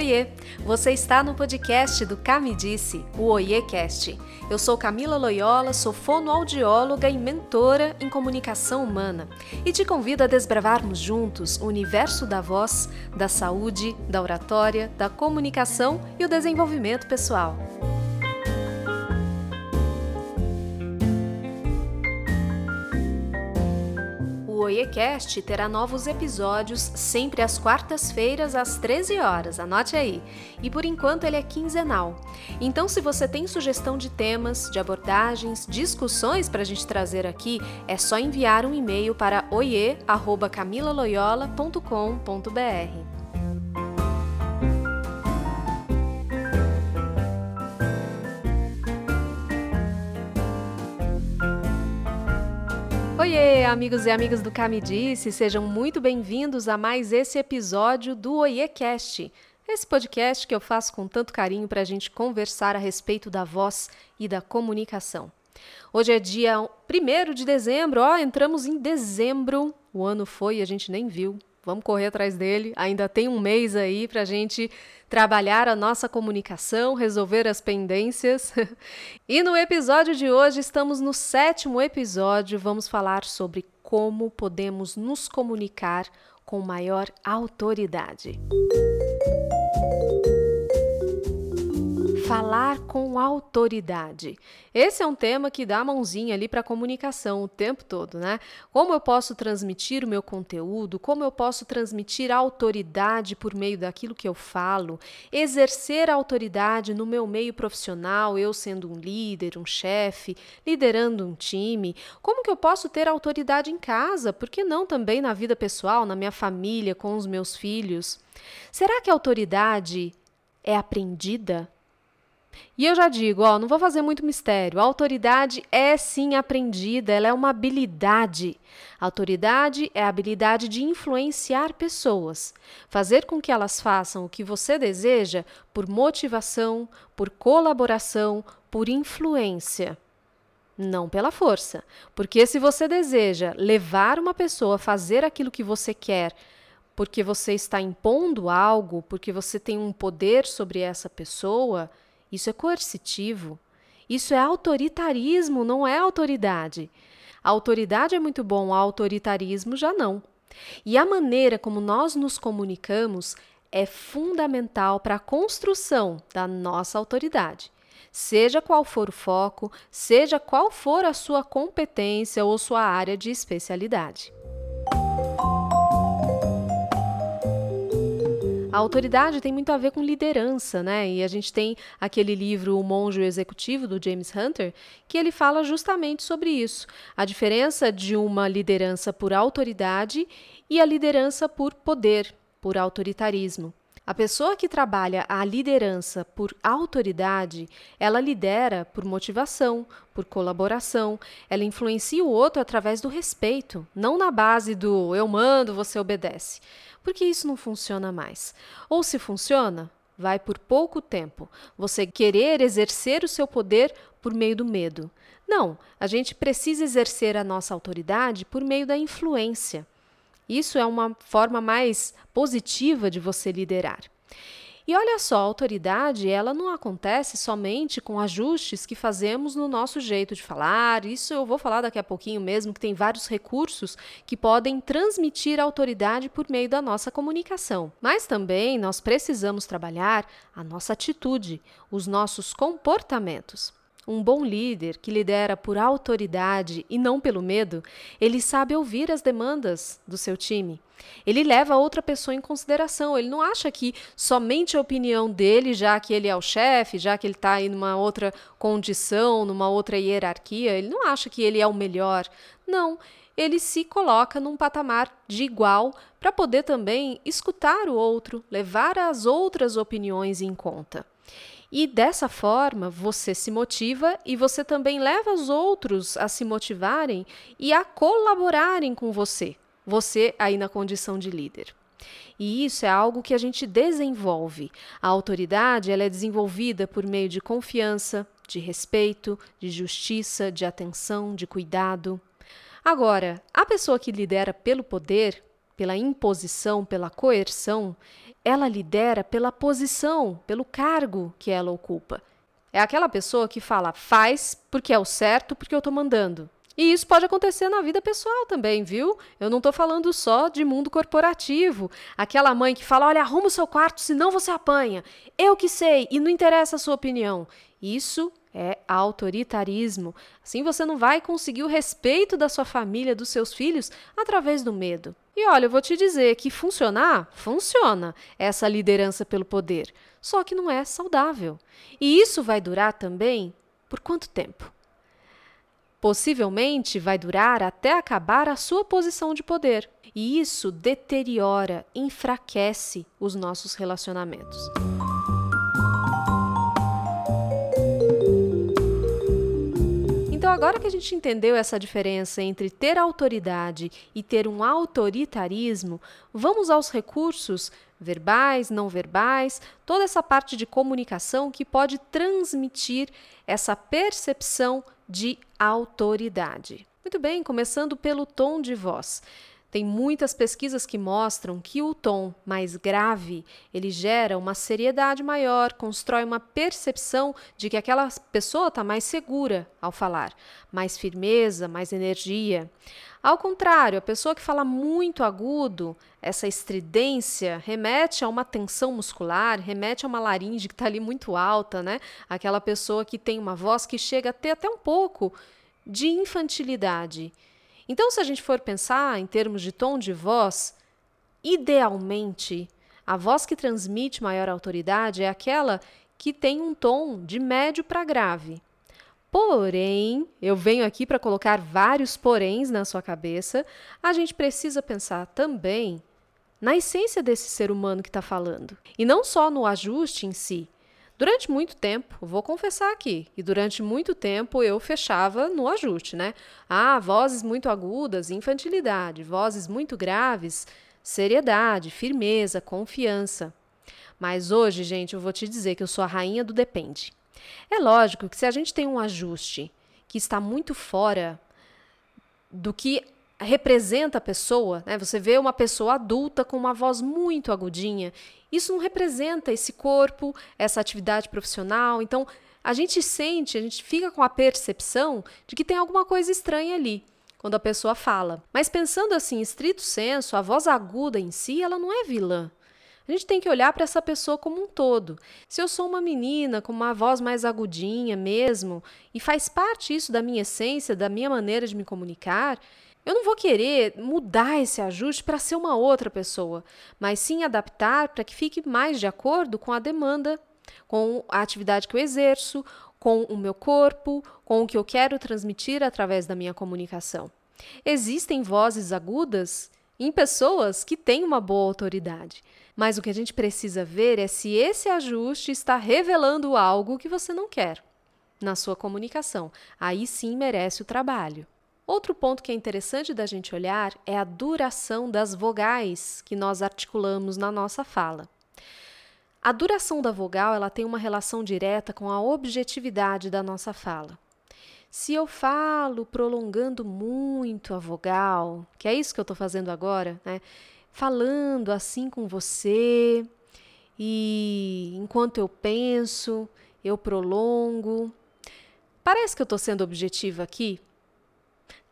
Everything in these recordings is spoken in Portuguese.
Oiê! Você está no podcast do Cami Disse, o OiêCast. Eu sou Camila Loyola, sou fonoaudióloga e mentora em comunicação humana e te convido a desbravarmos juntos o universo da voz, da saúde, da oratória, da comunicação e o desenvolvimento pessoal. Oiecast terá novos episódios sempre às quartas-feiras às 13 horas, anote aí. E por enquanto ele é quinzenal. Então, se você tem sugestão de temas, de abordagens, discussões para a gente trazer aqui, é só enviar um e-mail para oie@camilaloyola.com.br. Oiê, amigos e amigas do Cami Disse, sejam muito bem-vindos a mais esse episódio do OiêCast. Esse podcast que eu faço com tanto carinho para a gente conversar a respeito da voz e da comunicação. Hoje é dia 1 de dezembro, ó, entramos em dezembro, o ano foi e a gente nem viu, Vamos correr atrás dele. Ainda tem um mês aí para a gente trabalhar a nossa comunicação, resolver as pendências. e no episódio de hoje, estamos no sétimo episódio. Vamos falar sobre como podemos nos comunicar com maior autoridade. Falar com autoridade. Esse é um tema que dá a mãozinha ali para a comunicação o tempo todo, né? Como eu posso transmitir o meu conteúdo, como eu posso transmitir autoridade por meio daquilo que eu falo, exercer autoridade no meu meio profissional, eu sendo um líder, um chefe, liderando um time, como que eu posso ter autoridade em casa? Por que não também na vida pessoal, na minha família, com os meus filhos? Será que a autoridade é aprendida? E eu já digo, ó, não vou fazer muito mistério. A autoridade é sim aprendida, ela é uma habilidade. A autoridade é a habilidade de influenciar pessoas, fazer com que elas façam o que você deseja por motivação, por colaboração, por influência. Não pela força. Porque se você deseja levar uma pessoa a fazer aquilo que você quer, porque você está impondo algo, porque você tem um poder sobre essa pessoa, isso é coercitivo. Isso é autoritarismo, não é autoridade. A autoridade é muito bom, o autoritarismo já não. E a maneira como nós nos comunicamos é fundamental para a construção da nossa autoridade. Seja qual for o foco, seja qual for a sua competência ou sua área de especialidade. A autoridade tem muito a ver com liderança, né? E a gente tem aquele livro O Monge Executivo, do James Hunter, que ele fala justamente sobre isso. A diferença de uma liderança por autoridade e a liderança por poder, por autoritarismo. A pessoa que trabalha a liderança por autoridade, ela lidera por motivação, por colaboração, ela influencia o outro através do respeito, não na base do eu mando, você obedece porque isso não funciona mais. Ou se funciona, vai por pouco tempo. Você querer exercer o seu poder por meio do medo. Não, a gente precisa exercer a nossa autoridade por meio da influência. Isso é uma forma mais positiva de você liderar. E olha só, a autoridade, ela não acontece somente com ajustes que fazemos no nosso jeito de falar. Isso eu vou falar daqui a pouquinho mesmo, que tem vários recursos que podem transmitir a autoridade por meio da nossa comunicação. Mas também nós precisamos trabalhar a nossa atitude, os nossos comportamentos. Um bom líder que lidera por autoridade e não pelo medo, ele sabe ouvir as demandas do seu time. Ele leva outra pessoa em consideração. Ele não acha que somente a opinião dele, já que ele é o chefe, já que ele está em uma outra condição, numa outra hierarquia, ele não acha que ele é o melhor. Não. Ele se coloca num patamar de igual para poder também escutar o outro, levar as outras opiniões em conta. E dessa forma, você se motiva e você também leva os outros a se motivarem e a colaborarem com você, você aí na condição de líder. E isso é algo que a gente desenvolve. A autoridade ela é desenvolvida por meio de confiança, de respeito, de justiça, de atenção, de cuidado. Agora, a pessoa que lidera pelo poder, pela imposição, pela coerção, ela lidera pela posição, pelo cargo que ela ocupa. É aquela pessoa que fala, faz porque é o certo, porque eu estou mandando. E isso pode acontecer na vida pessoal também, viu? Eu não estou falando só de mundo corporativo. Aquela mãe que fala: olha, arruma o seu quarto, senão você apanha. Eu que sei, e não interessa a sua opinião. Isso é autoritarismo. Assim você não vai conseguir o respeito da sua família, dos seus filhos, através do medo. E olha, eu vou te dizer que funcionar, funciona essa liderança pelo poder, só que não é saudável. E isso vai durar também por quanto tempo? Possivelmente vai durar até acabar a sua posição de poder. E isso deteriora, enfraquece os nossos relacionamentos. Agora que a gente entendeu essa diferença entre ter autoridade e ter um autoritarismo, vamos aos recursos verbais, não verbais, toda essa parte de comunicação que pode transmitir essa percepção de autoridade. Muito bem, começando pelo tom de voz. Tem muitas pesquisas que mostram que o tom mais grave, ele gera uma seriedade maior, constrói uma percepção de que aquela pessoa está mais segura ao falar, mais firmeza, mais energia. Ao contrário, a pessoa que fala muito agudo, essa estridência remete a uma tensão muscular, remete a uma laringe que está ali muito alta, né? Aquela pessoa que tem uma voz que chega a ter até um pouco de infantilidade. Então, se a gente for pensar em termos de tom de voz, idealmente, a voz que transmite maior autoridade é aquela que tem um tom de médio para grave. Porém, eu venho aqui para colocar vários poréns na sua cabeça, a gente precisa pensar também na essência desse ser humano que está falando. E não só no ajuste em si, Durante muito tempo, vou confessar aqui, e durante muito tempo eu fechava no ajuste, né? Ah, vozes muito agudas, infantilidade, vozes muito graves, seriedade, firmeza, confiança. Mas hoje, gente, eu vou te dizer que eu sou a rainha do depende. É lógico que se a gente tem um ajuste que está muito fora do que representa a pessoa, né? Você vê uma pessoa adulta com uma voz muito agudinha, isso não representa esse corpo, essa atividade profissional. Então, a gente sente, a gente fica com a percepção de que tem alguma coisa estranha ali quando a pessoa fala. Mas pensando assim, em estrito senso, a voz aguda em si, ela não é vilã. A gente tem que olhar para essa pessoa como um todo. Se eu sou uma menina com uma voz mais agudinha mesmo, e faz parte isso da minha essência, da minha maneira de me comunicar, eu não vou querer mudar esse ajuste para ser uma outra pessoa, mas sim adaptar para que fique mais de acordo com a demanda, com a atividade que eu exerço, com o meu corpo, com o que eu quero transmitir através da minha comunicação. Existem vozes agudas em pessoas que têm uma boa autoridade, mas o que a gente precisa ver é se esse ajuste está revelando algo que você não quer na sua comunicação. Aí sim merece o trabalho. Outro ponto que é interessante da gente olhar é a duração das vogais que nós articulamos na nossa fala. A duração da vogal ela tem uma relação direta com a objetividade da nossa fala. Se eu falo prolongando muito a vogal, que é isso que eu estou fazendo agora, né? falando assim com você, e enquanto eu penso, eu prolongo. Parece que eu estou sendo objetiva aqui,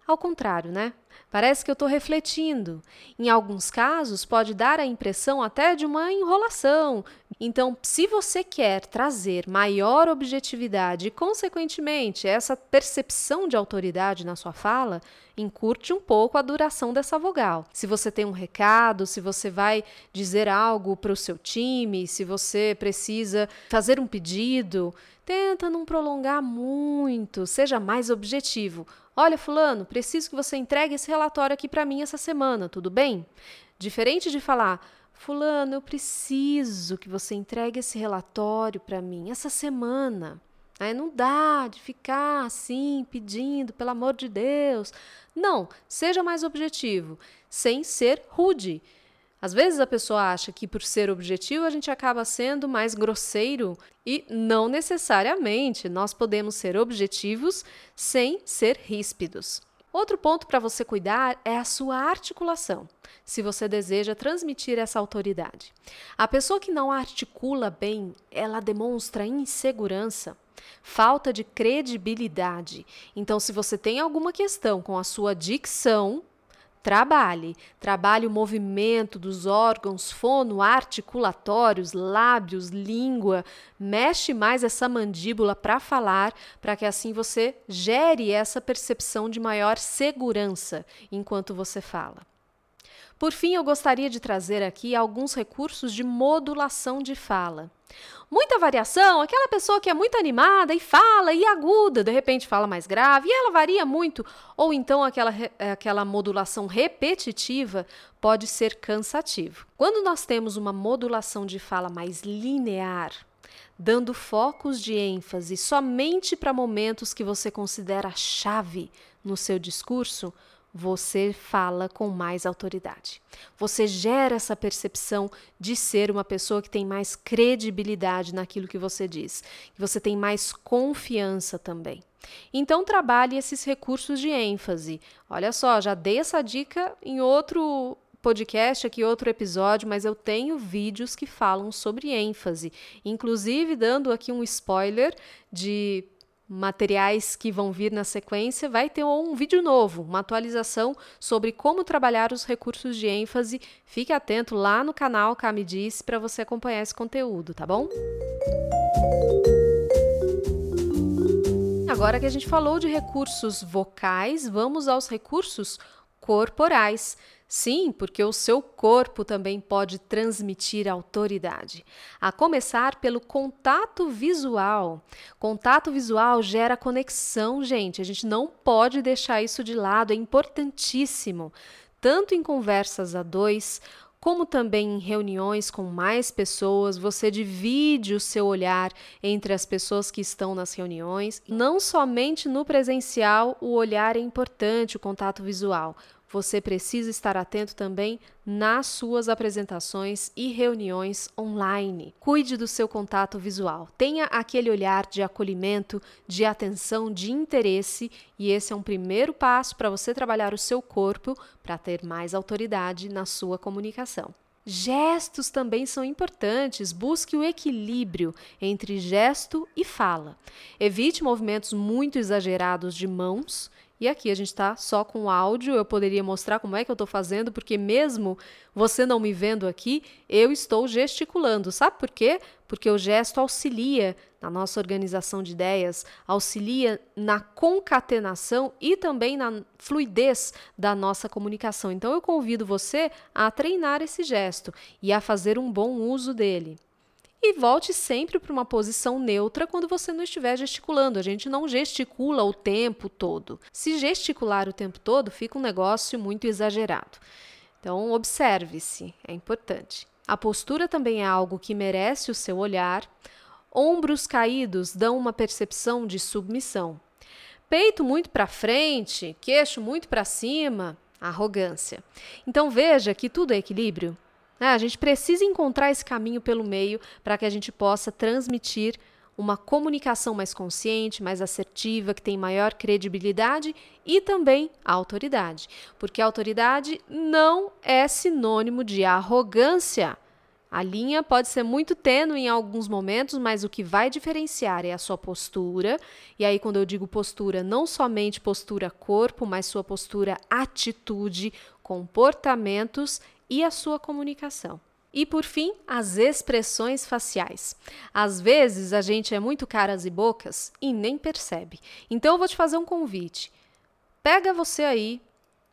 ao contrário, né? Parece que eu estou refletindo. Em alguns casos, pode dar a impressão até de uma enrolação. Então, se você quer trazer maior objetividade e, consequentemente, essa percepção de autoridade na sua fala, encurte um pouco a duração dessa vogal. Se você tem um recado, se você vai dizer algo para o seu time, se você precisa fazer um pedido, tenta não prolongar muito, seja mais objetivo. Olha, Fulano, preciso que você entregue esse relatório aqui para mim essa semana, tudo bem? Diferente de falar, Fulano, eu preciso que você entregue esse relatório para mim essa semana. Aí não dá de ficar assim pedindo, pelo amor de Deus. Não, seja mais objetivo, sem ser rude. Às vezes a pessoa acha que por ser objetivo a gente acaba sendo mais grosseiro e não necessariamente nós podemos ser objetivos sem ser ríspidos. Outro ponto para você cuidar é a sua articulação, se você deseja transmitir essa autoridade. A pessoa que não articula bem, ela demonstra insegurança, falta de credibilidade. Então, se você tem alguma questão com a sua dicção, Trabalhe, trabalhe o movimento dos órgãos fonoarticulatórios, lábios, língua. Mexe mais essa mandíbula para falar, para que assim você gere essa percepção de maior segurança enquanto você fala. Por fim, eu gostaria de trazer aqui alguns recursos de modulação de fala. Muita variação, aquela pessoa que é muito animada e fala e aguda, de repente fala mais grave, e ela varia muito, ou então aquela, aquela modulação repetitiva pode ser cansativo. Quando nós temos uma modulação de fala mais linear, dando focos de ênfase somente para momentos que você considera chave no seu discurso, você fala com mais autoridade. Você gera essa percepção de ser uma pessoa que tem mais credibilidade naquilo que você diz, você tem mais confiança também. Então trabalhe esses recursos de ênfase. Olha só, já dei essa dica em outro podcast aqui, outro episódio, mas eu tenho vídeos que falam sobre ênfase, inclusive dando aqui um spoiler de materiais que vão vir na sequência, vai ter um vídeo novo, uma atualização sobre como trabalhar os recursos de ênfase. Fique atento lá no canal Cami Disse para você acompanhar esse conteúdo, tá bom? Agora que a gente falou de recursos vocais, vamos aos recursos corporais. Sim, porque o seu corpo também pode transmitir autoridade. A começar pelo contato visual. Contato visual gera conexão, gente. A gente não pode deixar isso de lado, é importantíssimo. Tanto em conversas a dois, como também em reuniões com mais pessoas, você divide o seu olhar entre as pessoas que estão nas reuniões. Não somente no presencial o olhar é importante, o contato visual você precisa estar atento também nas suas apresentações e reuniões online. Cuide do seu contato visual. Tenha aquele olhar de acolhimento, de atenção, de interesse, e esse é um primeiro passo para você trabalhar o seu corpo para ter mais autoridade na sua comunicação. Gestos também são importantes. Busque o equilíbrio entre gesto e fala. Evite movimentos muito exagerados de mãos e aqui a gente está só com áudio, eu poderia mostrar como é que eu estou fazendo, porque mesmo você não me vendo aqui, eu estou gesticulando. Sabe por quê? Porque o gesto auxilia na nossa organização de ideias, auxilia na concatenação e também na fluidez da nossa comunicação. Então eu convido você a treinar esse gesto e a fazer um bom uso dele e volte sempre para uma posição neutra quando você não estiver gesticulando. A gente não gesticula o tempo todo. Se gesticular o tempo todo, fica um negócio muito exagerado. Então, observe-se, é importante. A postura também é algo que merece o seu olhar. Ombros caídos dão uma percepção de submissão. Peito muito para frente, queixo muito para cima, arrogância. Então veja que tudo é equilíbrio. Né? A gente precisa encontrar esse caminho pelo meio para que a gente possa transmitir uma comunicação mais consciente, mais assertiva, que tem maior credibilidade e também autoridade. Porque autoridade não é sinônimo de arrogância. A linha pode ser muito tênue em alguns momentos, mas o que vai diferenciar é a sua postura. E aí, quando eu digo postura, não somente postura corpo, mas sua postura atitude, comportamentos e a sua comunicação. E por fim, as expressões faciais. Às vezes a gente é muito caras e bocas e nem percebe. Então eu vou te fazer um convite. Pega você aí,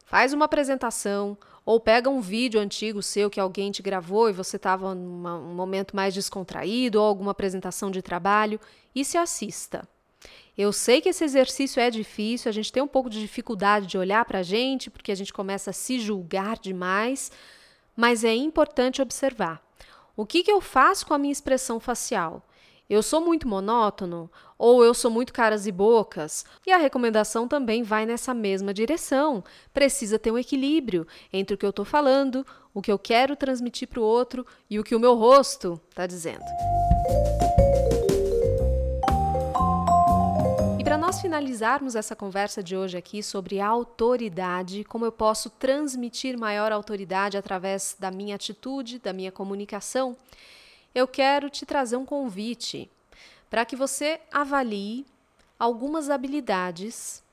faz uma apresentação ou pega um vídeo antigo seu que alguém te gravou e você estava num momento mais descontraído ou alguma apresentação de trabalho e se assista. Eu sei que esse exercício é difícil, a gente tem um pouco de dificuldade de olhar para a gente porque a gente começa a se julgar demais mas é importante observar. O que, que eu faço com a minha expressão facial? Eu sou muito monótono ou eu sou muito caras e bocas? E a recomendação também vai nessa mesma direção. Precisa ter um equilíbrio entre o que eu estou falando, o que eu quero transmitir para o outro e o que o meu rosto está dizendo. Nós finalizarmos essa conversa de hoje aqui sobre autoridade, como eu posso transmitir maior autoridade através da minha atitude, da minha comunicação, eu quero te trazer um convite para que você avalie algumas habilidades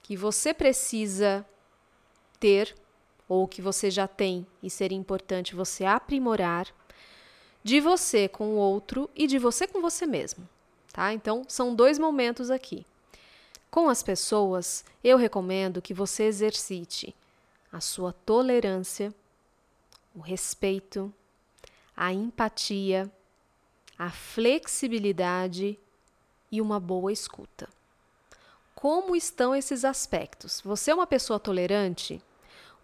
que você precisa ter ou que você já tem e seria importante você aprimorar de você com o outro e de você com você mesmo, tá? Então, são dois momentos aqui. Com as pessoas, eu recomendo que você exercite a sua tolerância, o respeito, a empatia, a flexibilidade e uma boa escuta. Como estão esses aspectos? Você é uma pessoa tolerante?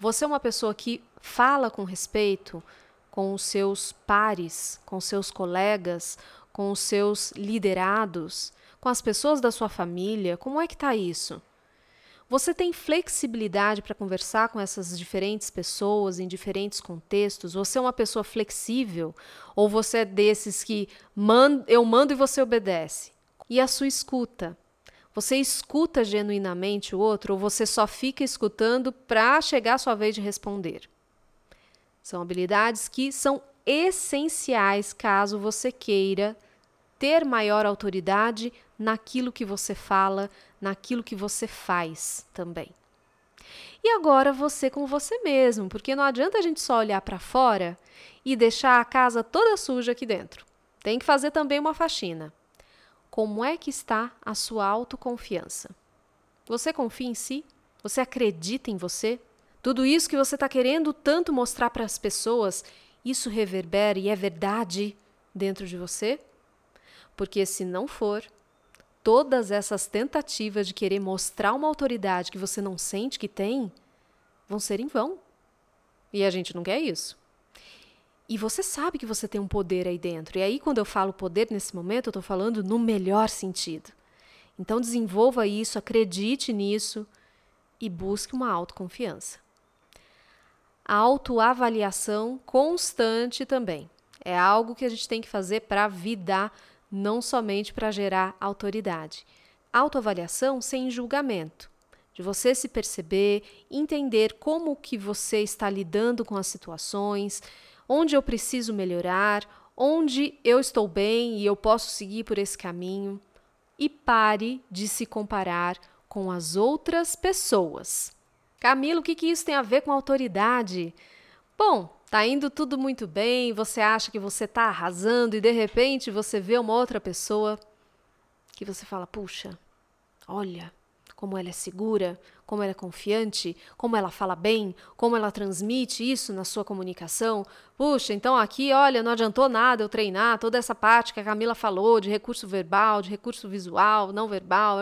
Você é uma pessoa que fala com respeito com os seus pares, com seus colegas, com os seus liderados, com as pessoas da sua família? Como é que está isso? Você tem flexibilidade para conversar com essas diferentes pessoas em diferentes contextos? Você é uma pessoa flexível? Ou você é desses que eu mando e você obedece? E a sua escuta? Você escuta genuinamente o outro ou você só fica escutando para chegar a sua vez de responder? São habilidades que são essenciais caso você queira ter maior autoridade naquilo que você fala, naquilo que você faz também. E agora você com você mesmo, porque não adianta a gente só olhar para fora e deixar a casa toda suja aqui dentro. Tem que fazer também uma faxina. Como é que está a sua autoconfiança? Você confia em si? Você acredita em você? Tudo isso que você está querendo tanto mostrar para as pessoas, isso reverbera e é verdade dentro de você? Porque se não for, todas essas tentativas de querer mostrar uma autoridade que você não sente que tem vão ser em vão. E a gente não quer isso. E você sabe que você tem um poder aí dentro. E aí, quando eu falo poder nesse momento, eu estou falando no melhor sentido. Então, desenvolva isso, acredite nisso e busque uma autoconfiança. A autoavaliação constante também. É algo que a gente tem que fazer para vidar, não somente para gerar autoridade. Autoavaliação sem julgamento de você se perceber, entender como que você está lidando com as situações, onde eu preciso melhorar, onde eu estou bem e eu posso seguir por esse caminho. E pare de se comparar com as outras pessoas. Camilo, o que, que isso tem a ver com autoridade? Bom, tá indo tudo muito bem, você acha que você tá arrasando e de repente você vê uma outra pessoa que você fala: puxa, olha, como ela é segura, como ela é confiante, como ela fala bem, como ela transmite isso na sua comunicação. Puxa, então aqui, olha, não adiantou nada eu treinar toda essa parte que a Camila falou de recurso verbal, de recurso visual, não verbal.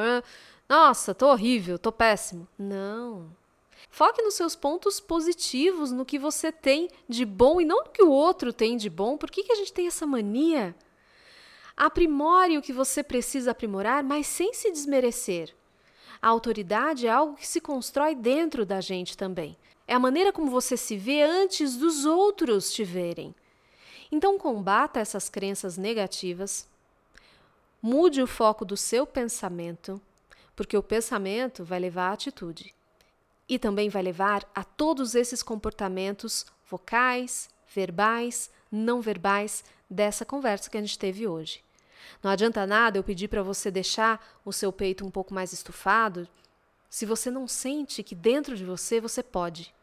Nossa, tô horrível, tô péssimo. Não. Foque nos seus pontos positivos, no que você tem de bom e não no que o outro tem de bom. Por que, que a gente tem essa mania? Aprimore o que você precisa aprimorar, mas sem se desmerecer. A autoridade é algo que se constrói dentro da gente também. É a maneira como você se vê antes dos outros te verem. Então, combata essas crenças negativas, mude o foco do seu pensamento, porque o pensamento vai levar à atitude. E também vai levar a todos esses comportamentos vocais, verbais, não verbais dessa conversa que a gente teve hoje. Não adianta nada eu pedir para você deixar o seu peito um pouco mais estufado se você não sente que dentro de você você pode.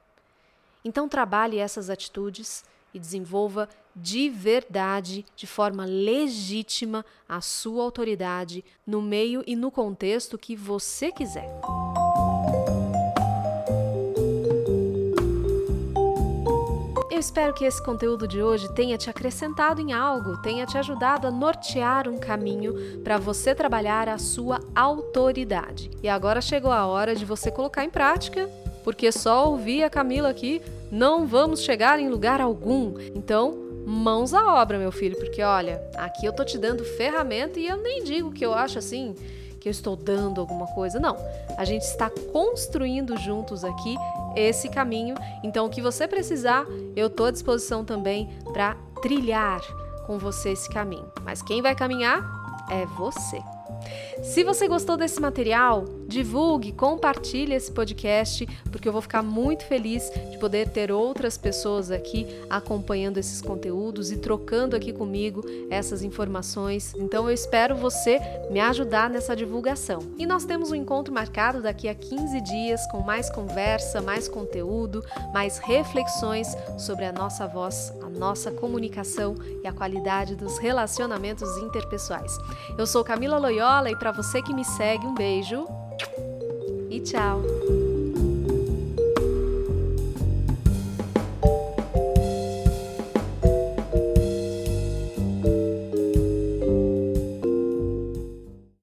Então trabalhe essas atitudes e desenvolva de verdade, de forma legítima, a sua autoridade no meio e no contexto que você quiser. Espero que esse conteúdo de hoje tenha te acrescentado em algo, tenha te ajudado a nortear um caminho para você trabalhar a sua autoridade. E agora chegou a hora de você colocar em prática, porque só ouvir a Camila aqui não vamos chegar em lugar algum. Então, mãos à obra, meu filho, porque olha, aqui eu tô te dando ferramenta e eu nem digo que eu acho assim que eu estou dando alguma coisa. Não. A gente está construindo juntos aqui esse caminho. Então, o que você precisar, eu estou à disposição também para trilhar com você esse caminho. Mas quem vai caminhar é você. Se você gostou desse material, divulgue, compartilhe esse podcast, porque eu vou ficar muito feliz de poder ter outras pessoas aqui acompanhando esses conteúdos e trocando aqui comigo essas informações. Então eu espero você me ajudar nessa divulgação. E nós temos um encontro marcado daqui a 15 dias com mais conversa, mais conteúdo, mais reflexões sobre a nossa voz, a nossa comunicação e a qualidade dos relacionamentos interpessoais. Eu sou Camila Loyola e para você que me segue, um beijo tchau!